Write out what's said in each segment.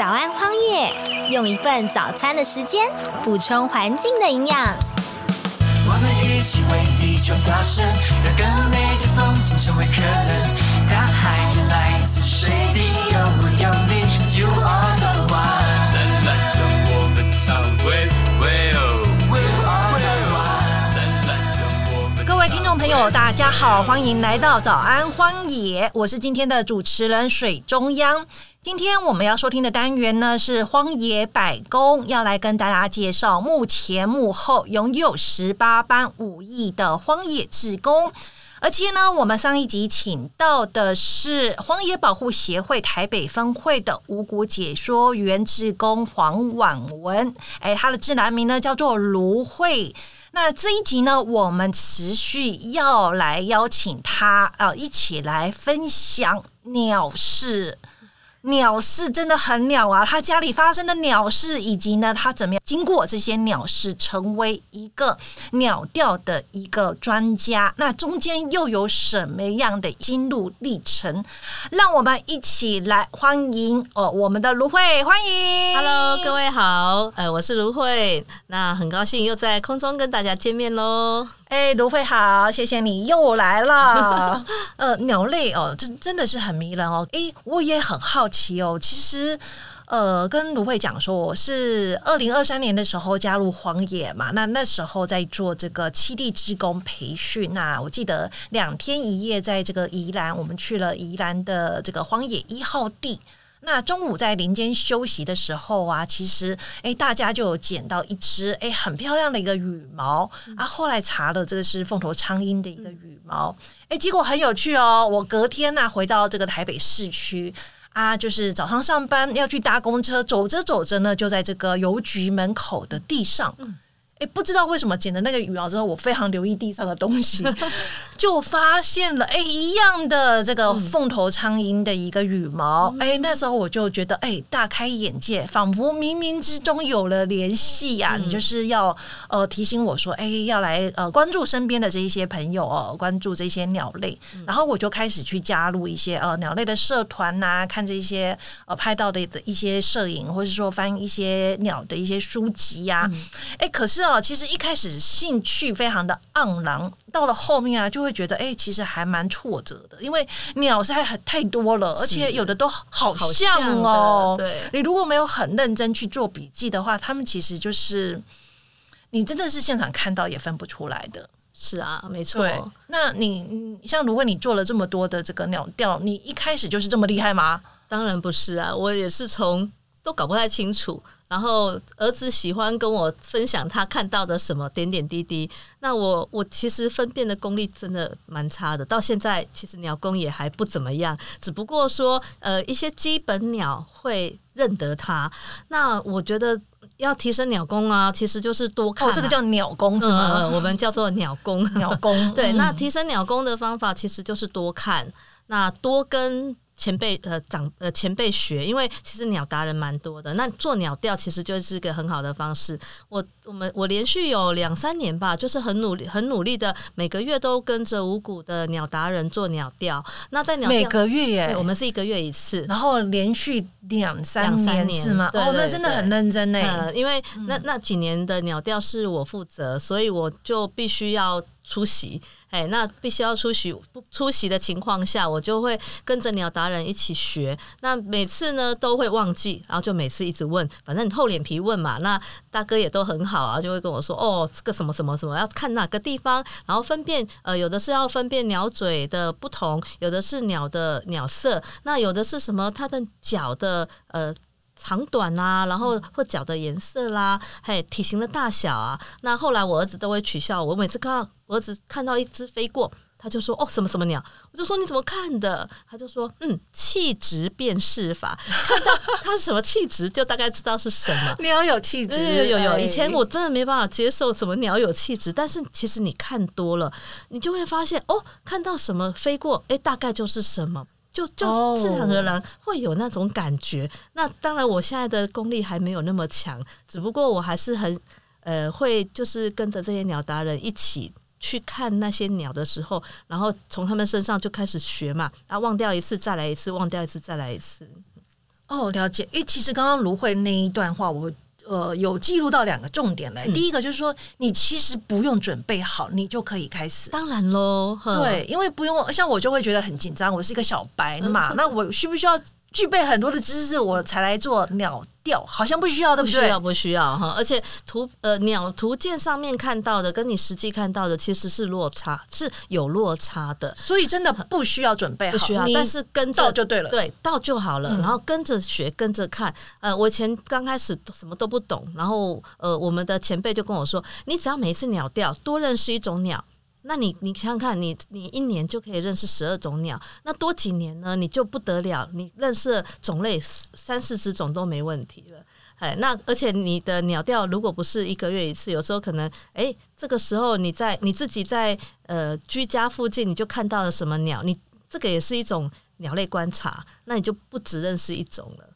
早安荒野，用一份早餐的时间补充环境的营养。我们一起为地球发声，让更美的风景成为可能。大海也来自水滴，有我有你，You are the one。灿烂着我们唱喂喂哦，You are the one。灿烂中我们各位听众朋友，大家好，欢迎来到早安荒野，我是今天的主持人水中央。今天我们要收听的单元呢是荒野百工，要来跟大家介绍目前幕后拥有十八般武艺的荒野志工。而且呢，我们上一集请到的是荒野保护协会台北分会的五谷解说员志工黄婉文，哎，他的自然名呢叫做卢慧。那这一集呢，我们持续要来邀请他啊、一起来分享鸟事。鸟事真的很鸟啊！他家里发生的鸟事，以及呢，他怎么样经过这些鸟事，成为一个鸟调的一个专家。那中间又有什么样的心路历程？让我们一起来欢迎哦，我们的卢慧，欢迎 Hello，各位好，呃，我是卢慧，那很高兴又在空中跟大家见面喽。哎，卢慧好，谢谢你又来了。呃，鸟类哦，真真的是很迷人哦。哎，我也很好奇哦。其实，呃，跟卢慧讲说，我是二零二三年的时候加入荒野嘛，那那时候在做这个七地职工培训。那我记得两天一夜在这个宜兰，我们去了宜兰的这个荒野一号地。那中午在林间休息的时候啊，其实诶，大家就有捡到一只诶很漂亮的一个羽毛、啊。后来查了，这个是凤头苍鹰的一个羽毛，诶，结果很有趣哦。我隔天呢、回到这个台北市区啊，就是早上上班要去搭公车，走着走着呢，就在这个邮局门口的地上。哎，不知道为什么捡的那个羽毛之后，我非常留意地上的东西，就发现了哎一样的这个凤头苍蝇的一个羽毛。哎、那时候我就觉得哎大开眼界，仿佛冥冥之中有了联系呀、你就是要呃提醒我说，哎要来呃关注身边的这一些朋友哦，关注这些鸟类。然后我就开始去加入一些呃鸟类的社团呐、看这些呃拍到的的一些摄影，或者说翻一些鸟的一些书籍呀、哎、可是哦，其实一开始兴趣非常的盎然，到了后面啊，就会觉得哎、其实还蛮挫折的，因为鸟实在很太多了，而且有的都好好像哦。对你如果没有很认真去做笔记的话，他们其实就是你真的是现场看到也分不出来的。是啊，没错。那你你像如果你做了这么多的这个鸟调，你一开始就是这么厉害吗？当然不是啊，我也是从都搞不太清楚。然后儿子喜欢跟我分享他看到的什么点点滴滴，那我我其实分辨的功力真的蛮差的，到现在其实鸟工也还不怎么样，只不过说呃一些基本鸟会认得它。那我觉得要提升鸟工啊，其实就是多看、啊哦，这个叫鸟工是嗯、吗？呃我们叫做鸟工。鸟工对，嗯那提升鸟工的方法其实就是多看，那多跟前辈呃长呃前辈学，因为其实鸟达人蛮多的。那做鸟调其实就是一个很好的方式。我我们我连续有两三年吧，就是很努力很努力的，每个月都跟着五谷的鸟达人做鸟调。那在鸟调每个月耶，我们是一个月一次。然后连续两三两三年是吗？哦，那真的很认真呢。呃，因为那那几年的鸟调是我负责，所以我就必须要出席。哎，那必须要出席，不出席的情况下，我就会跟着鸟达人一起学。那每次呢都会忘记，然后就每次一直问，反正你厚脸皮问嘛。那大哥也都很好啊，就会跟我说哦，这个什么什么什么要看哪个地方，然后分辨呃，有的是要分辨鸟嘴的不同，有的是鸟的鸟色，那有的是什么它的脚的呃。长短啊，然后或脚的颜色啦，嘿体型的大小啊。那后来我儿子都会取笑我，每次看到我儿子看到一只飞过，他就说：“哦，什么什么鸟？”我就说：“你怎么看的？”他就说：“嗯，气质辨识法，看到 它是什么气质，就大概知道是什么。”鸟有气质，有有有，哎以前我真的没办法接受什么鸟有气质，但是其实你看多了，你就会发现哦，看到什么飞过，哎，大概就是什么。就就哦自然而然会有那种感觉。那当然，我现在的功力还没有那么强，只不过我还是很呃会，就是跟着这些鸟达人一起去看那些鸟的时候，然后从他们身上就开始学嘛，啊，忘掉一次再来一次，忘掉一次再来一次。哦，了解。诶，其实刚刚芦荟那一段话，我呃有记录到两个重点来。第一个就是说，你其实不用准备好，你就可以开始。当然喽，对，因为不用像我就会觉得很紧张，我是一个小白嘛，那我需不需要具备很多的知识，我才来做鸟调？好像不需要，对对？不需要，不需要哈。而且图呃鸟图鉴上面看到的，跟你实际看到的其实是落差，是有落差的。所以真的不需要准备好，不需要，但是跟着就对了。对，到就好了，然后跟着学，跟着看。呃，我以前刚开始什么都不懂，然后呃，我们的前辈就跟我说，你只要每一次鸟调多认识一种鸟。那你你想想看，你你一年就可以认识十二种鸟，那多几年呢，你就不得了，你认识种类三四十种都没问题了。哎，那而且你的鸟调如果不是一个月一次，有时候可能哎，这个时候你在你自己在呃居家附近，你就看到了什么鸟，你这个也是一种鸟类观察，那你就不只认识一种了。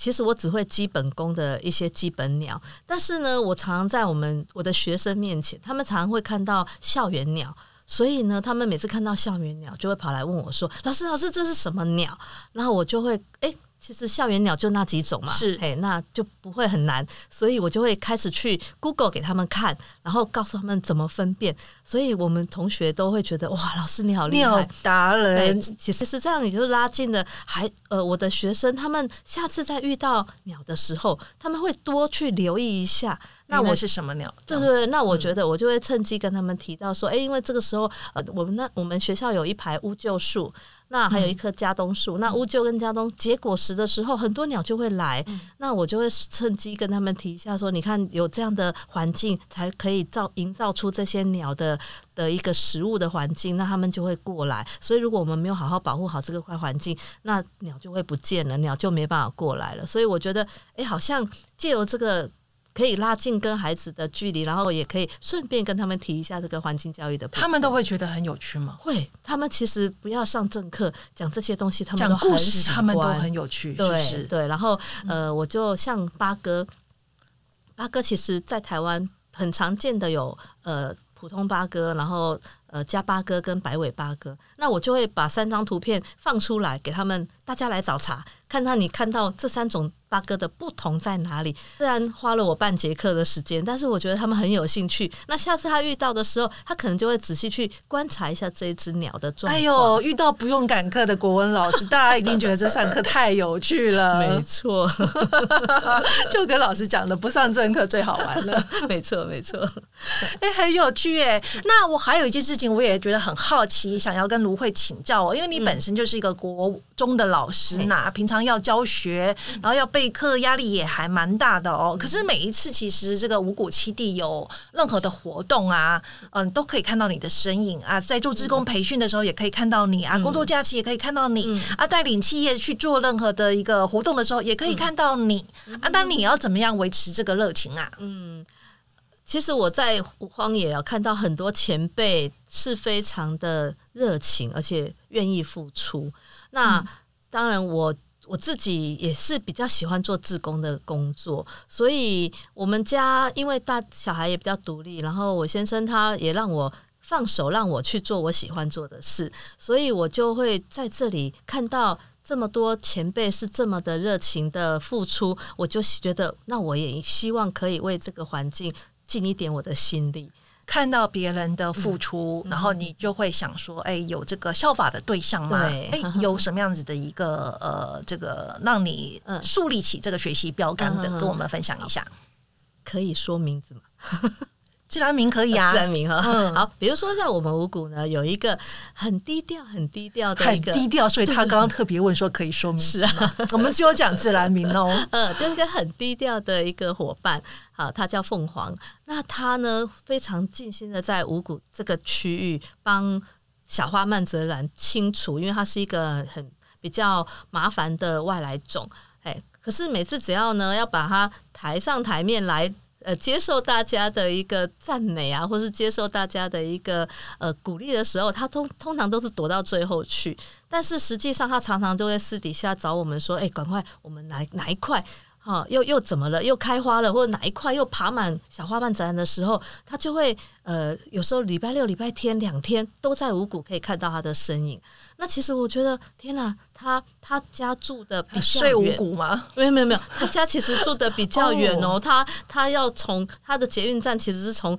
其实我只会基本功的一些基本鸟，但是呢，我常常在我们我的学生面前，他们常常会看到校园鸟，所以呢，他们每次看到校园鸟，就会跑来问我说：“老师，老师，这是什么鸟？”然后我就会哎。其实校园鸟就那几种嘛，是哎，那就不会很难，所以我就会开始去 Google 给他们看，然后告诉他们怎么分辨。所以我们同学都会觉得哇，老师你好厉鸟害，达人。其实是这样，你就拉近了，还呃，我的学生他们下次再遇到鸟的时候，他们会多去留意一下。那我是什么鸟？对对对，那我觉得我就会趁机跟他们提到说，哎，因为这个时候呃，我们那我们学校有一排乌桕树。那还有一棵加冬树，那乌桕跟加冬结果实的时候，很多鸟就会来。那我就会趁机跟他们提一下，说你看有这样的环境，才可以造营造出这些鸟的的一个食物的环境，那他们就会过来。所以如果我们没有好好保护好这个块环境，那鸟就会不见了，鸟就没办法过来了。所以我觉得，哎，好像借由这个。可以拉近跟孩子的距离，然后也可以顺便跟他们提一下这个环境教育的。他们都会觉得很有趣吗？会，他们其实不要上正课讲这些东西，他们讲都故事，他们都很有趣。对对，然后呃，我就像八哥，八哥其实在台湾很常见的有呃普通八哥，然后呃加八哥跟白尾八哥，那我就会把三张图片放出来给他们，大家来找茬，看看你看到这三种。八哥的不同在哪里？虽然花了我半节课的时间，但是我觉得他们很有兴趣。那下次他遇到的时候，他可能就会仔细去观察一下这一只鸟的状况。哎呦，遇到不用赶课的国文老师，大家一定觉得这上课太有趣了。没错，就跟老师讲的，不上正课最好玩了。没错，没错。哎，很有趣哎。那我还有一件事情，我也觉得很好奇，想要跟卢慧请教哦，因为你本身就是一个国中的老师呐，平常要教学，然后要备课，压力也还蛮大的哦。可是每一次其实这个五谷七地有任何的活动啊，嗯，都可以看到你的身影啊。在做职工培训的时候，也可以看到你啊；工作假期也可以看到你啊；带领企业去做任何的一个活动的时候，也可以看到你啊。那你要怎么样维持这个热情啊？嗯。其实我在荒野啊，看到很多前辈是非常的热情，而且愿意付出。那当然，我我自己也是比较喜欢做志工的工作，所以我们家因为大小孩也比较独立，然后我先生他也让我放手，让我去做我喜欢做的事，所以我就会在这里看到这么多前辈是这么的热情的付出，我就觉得那我也希望可以为这个环境。尽一点我的心力，看到别人的付出，然后你就会想说：“哎，有这个效法的对象吗？哎，有什么样子的一个呃，这个让你树立起这个学习标杆的，跟我们分享一下。可以说名字吗？自然名可以啊，自然名哈。好，比如说像我们五谷呢，有一个很低调、很低调的一个低调，所以他刚刚特别问说可以说明是啊。我们只有讲自然名哦。嗯，就是个很低调的一个伙伴。好，他叫凤凰。那他呢，非常尽心的在五谷这个区域帮小花曼泽兰清除，因为它是一个很比较麻烦的外来种。哎，可是每次只要呢要把它抬上台面来。呃，接受大家的一个赞美啊，或是接受大家的一个呃鼓励的时候，他通通常都是躲到最后去。但是实际上，他常常都在私底下找我们说：“哎，赶快，我们哪哪一块哈、又又怎么了？又开花了，或者哪一块又爬满小花瓣展览的时候，他就会呃，有时候礼拜六、礼拜天两天都在五谷可以看到他的身影。那其实我觉得，天哪，他他家住的比较睡五远，谷吗？没有没有没有，他家其实住的比较远哦，他他要从他的捷运站其实是从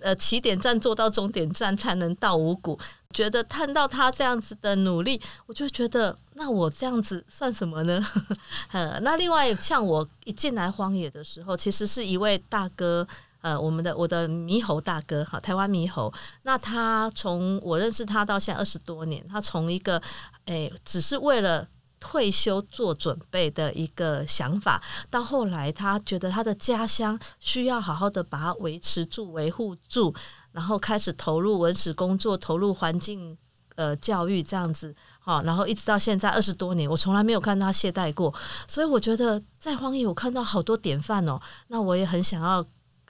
呃起点站坐到终点站才能到五谷。觉得看到他这样子的努力，我就觉得那我这样子算什么呢？呃，那另外像我一进来荒野的时候，其实是一位大哥。呃，我们的我的猕猴大哥哈，台湾猕猴，那他从我认识他到现在二十多年，他从一个诶、只是为了退休做准备的一个想法，到后来他觉得他的家乡需要好好的把它维持住、维护住，然后开始投入文史工作，投入环境呃教育这样子，好，然后一直到现在二十多年，我从来没有看到他懈怠过，所以我觉得在荒野我看到好多典范哦，那我也很想要。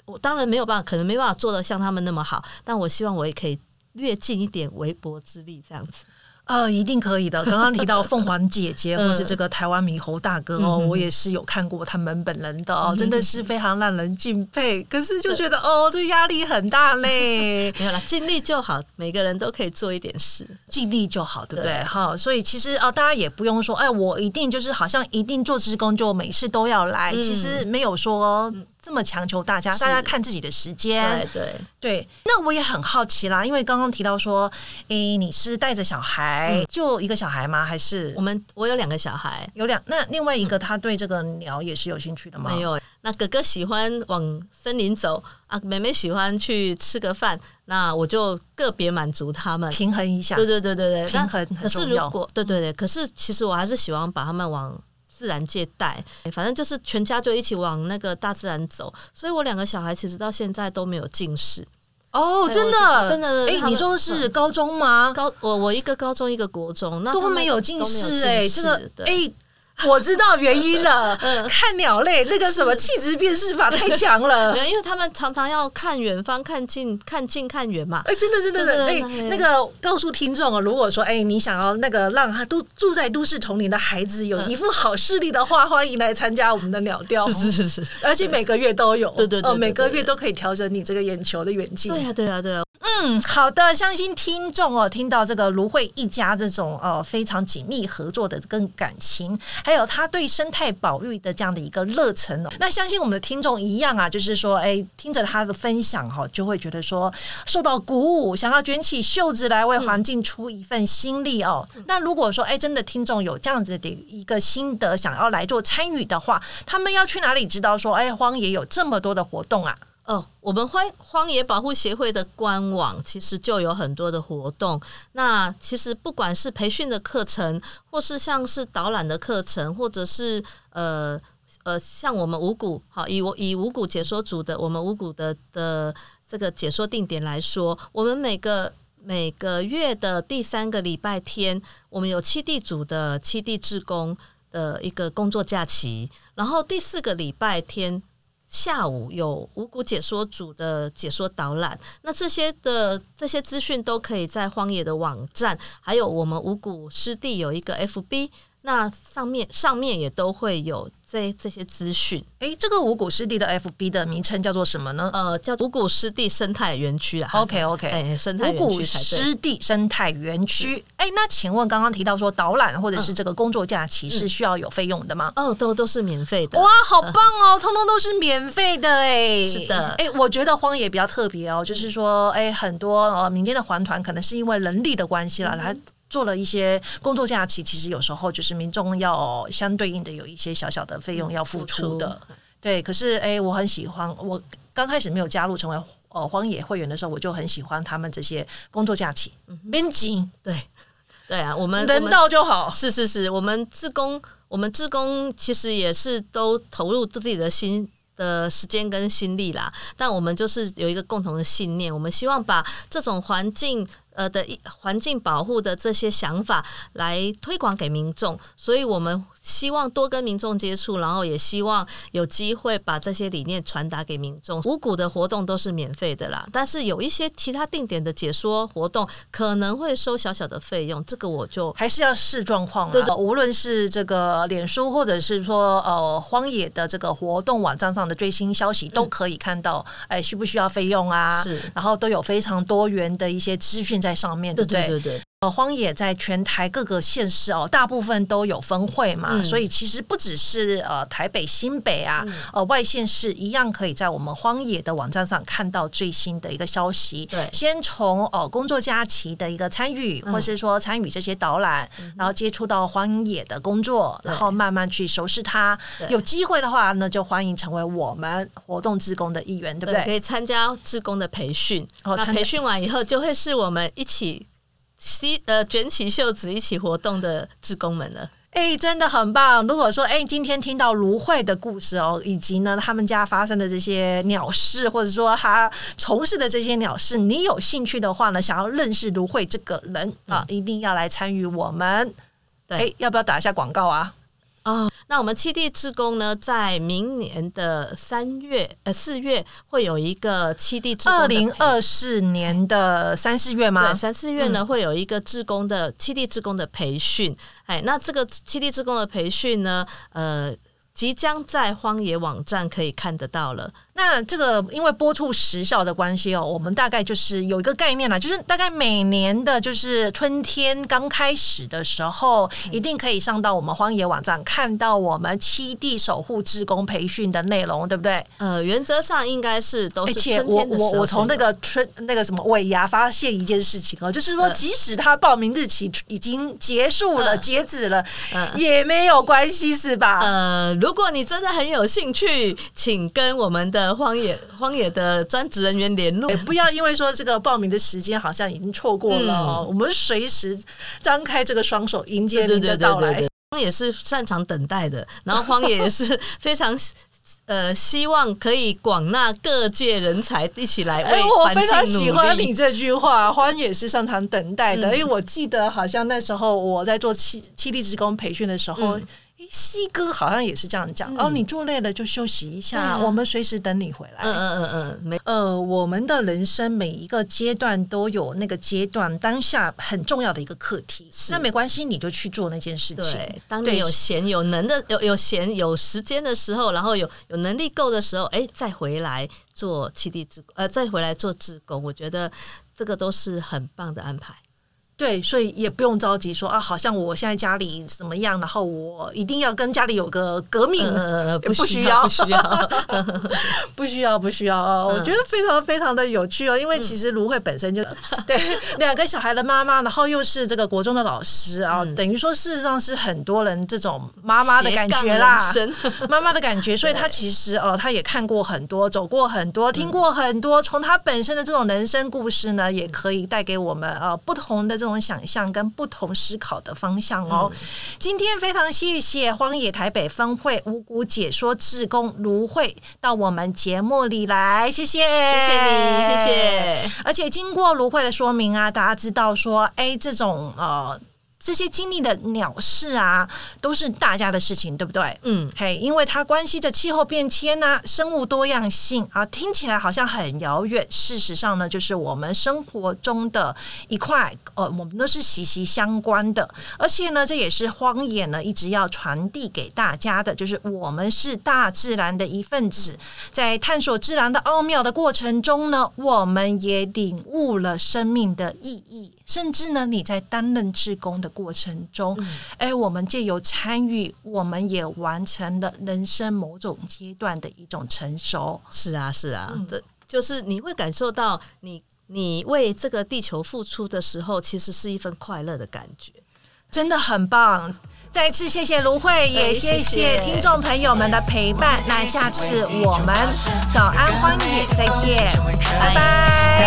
我当然没有办法，可能没办法做的像他们那么好，但我希望我也可以略尽一点微薄之力，这样子。呃，一定可以的。刚刚提到凤凰姐姐，或是这个台湾猕猴大哥哦，我也是有看过他们本人的哦，真的是非常让人敬佩。可是就觉得哦，这压力很大嘞，没有啦，尽力就好，每个人都可以做一点事。尽力就好，对不对？对哈，所以其实哦，大家也不用说，哎，我一定就是好像一定做职工就每次都要来，嗯其实没有说这么强求大家，大家看自己的时间对。对，对，那我也很好奇啦，因为刚刚提到说，诶，你是带着小孩，就一个小孩吗？还是我们我有两个小孩，有两？那另外一个他对这个鸟也是有兴趣的吗？没，有。那哥哥喜欢往森林走啊，妹妹喜欢去吃个饭，那我就个别满足他们。平衡一下。对对对对对，平衡可是很重要如果对对对，可是其实我还是喜欢把他们往自然界带，反正就是全家就一起往那个大自然走。所以我两个小孩其实到现在都没有近视。哦，对真的，真的哎，你说是高中吗？高我我一个高中一个国中，那都没有近视哎，这个对哎。我知道原因了，嗯。看鸟类那个什么气质辨识法太强了。因为他们常常要看远方、看近、看近、看远嘛。哎，真的真的真的，哎对对，对。那个告诉听众啊，如果说哎，你想要那个让他都住在都市丛林的孩子有一副好视力的话，欢迎来参加我们的鸟调，是是是是，而且每个月都有，哦，对对对对每个月都可以调整你这个眼球的远近。对啊、对啊、对啊、嗯，好的，相信听众哦，听到这个芦荟一家这种呃非常紧密合作的跟感情，还有他对生态保育的这样的一个热忱哦，那相信我们的听众一样啊，就是说，哎，听着他的分享哈、就会觉得说受到鼓舞，想要卷起袖子来为环境出一份心力哦。那如果说，哎，真的听众有这样子的一个心得，想要来做参与的话，他们要去哪里知道说，哎，荒野有这么多的活动啊？哦，我们荒荒野保护协会的官网其实就有很多的活动。那其实不管是培训的课程，或是像是导览的课程，或者是呃呃，像我们五谷好，以我以五谷解说组的我们五谷的的这个解说定点来说，我们每个每个月的第三个礼拜天，我们有七地组的七地志工的一个工作假期，然后第四个礼拜天下午有五谷解说组的解说导览，那这些的这些资讯都可以在荒野的网站，还有我们五谷湿地有一个 FB，那上面上面也都会有这这些资讯。哎，这个五谷湿地的 FB 的名称叫做什么呢呃，叫五谷湿地生态园区啦。？OK OK，哎，生态园五谷。湿地生态园区。哎，那请问刚刚提到说导览或者是这个工作假期是需要有费用的吗？哦，都都是免费的。哇，好棒哦！通通都是免费的哎，是的哎，我觉得荒野比较特别哦，就是说，哎，很多呃民间的环团可能是因为人力的关系啦，嗯来做了一些工作假期，其实有时候就是民众要相对应的有一些小小的费用要付出的。对，可是哎，我很喜欢，我刚开始没有加入成为呃荒野会员的时候，我就很喜欢他们这些工作假期，免钱，对 对啊，我们我人到就好。是是是，我们自工，我们自工其实也是都投入自己的心的时间跟心力啦。但我们就是有一个共同的信念，我们希望把这种环境呃的一环境保护的这些想法来推广给民众，所以我们希望多跟民众接触，然后也希望有机会把这些理念传达给民众。五谷的活动都是免费的啦，但是有一些其他定点的解说活动可能会收小小的费用，这个我就还是要视状况、啊。对对无论是这个脸书，或者是说呃荒野的这个活动网站上的最新消息，都可以看到，哎、需不需要费用啊？是然后都有非常多元的一些资讯在上面，对不对？对对对对，呃，荒野在全台各个县市哦，大部分都有分会嘛，嗯所以其实不只是呃台北、新北啊，呃外县市一样可以在我们荒野的网站上看到最新的一个消息。对先从呃工作假期的一个参与，嗯或是说参与这些导览，然后接触到荒野的工作，然后慢慢去熟悉它。有机会的话呢，就欢迎成为我们活动志工的一员，对不对，可？以参加志工的培训。哦参培训完以后，就会是我们一起吸呃卷起袖子一起活动的志工们了。哎、真的很棒！如果说哎、今天听到芦荟的故事哦，以及呢他们家发生的这些鸟事，或者说他从事的这些鸟事，你有兴趣的话呢，想要认识芦荟这个人啊，一定要来参与我们。对哎、要不要打一下广告啊？哦，那我们七地志工呢，在明年的三月呃四月会有一个七地志工二零二四年的三四月吗对，？三四月呢、会有一个志工的七地志工的培训，哎，那这个七地志工的培训呢，呃，即将在荒野网站可以看得到了。那这个因为播出时效的关系哦，我们大概就是有一个概念啦，就是大概每年的就是春天刚开始的时候，一定可以上到我们荒野网站看到我们七地守护职工培训的内容，对不对？呃，原则上应该是都是而且我我我从那个春那个什么尾牙发现一件事情哦，就是说嗯。即使他报名日期已经结束了、嗯。截止了，嗯。也没有关系，是吧？呃，如果你真的很有兴趣，请跟我们的荒野荒野的专职人员联络也。不要因为说这个报名的时间好像已经错过了哦，我们随时张开这个双手迎接您对对对的到来对对对。，荒野是擅长等待的，然后荒野也是非常 呃希望可以广纳各界人才一起来哎，为我非常喜。欢你这句话，荒野是擅长等待的。嗯因为我记得好像那时候我在做七七地职工培训的时候。嗯诶西哥好像也是这样讲、哦，你做累了就休息一下，啊我们随时等你回来。嗯嗯嗯嗯，没呃，我们的人生每一个阶段都有那个阶段当下很重要的一个课题，那没关系，你就去做那件事情。对，当你有闲有能的有有闲有时间的时候，然后有有能力够的时候，哎，再回来做七地之呃，再回来做志工，我觉得这个都是很棒的安排。对，所以也不用着急说啊，好像我现在家里怎么样，然后我一定要跟家里有个革命，呃，不需需要 不需要。不需要，不需要哦。嗯我觉得非常非常的有趣哦，因为其实芦荟本身就、对两个小孩的妈妈，然后又是这个国中的老师啊，嗯等于说事实上是很多人这种妈妈的感觉啦妈妈的感觉，所以她其实哦，她也看过很多，走过很多，听过很多，从她本身的这种人生故事呢，也可以带给我们呃不同的这种想象跟不同思考的方向哦。今天非常谢谢荒野台北分会五谷解说志工芦荟到我们节目里来，谢谢，谢谢谢你，谢。谢。而且经过芦荟的说明啊，大家知道说，哎，这种呃。这些经历的鸟事啊，都是大家的事情，对不对？嗯，嘿，因为它关系着气候变迁呐、生物多样性啊，听起来好像很遥远，事实上呢，就是我们生活中的一块，呃，我们都是息息相关的。而且呢，这也是荒野呢一直要传递给大家的，就是我们是大自然的一份子，在探索自然的奥妙的过程中呢，我们也领悟了生命的意义，甚至呢，你在担任志工的过程中，哎、我们借由参与，我们也完成了人生某种阶段的一种成熟。是啊，是啊，这就是你会感受到你你为这个地球付出的时候，其实是一份快乐的感觉。真的很棒。再次谢谢芦荟，也谢谢听众朋友们的陪伴。那下次我们早安荒野再见，拜大拜。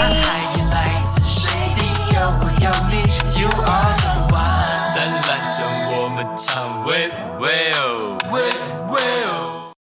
海也来自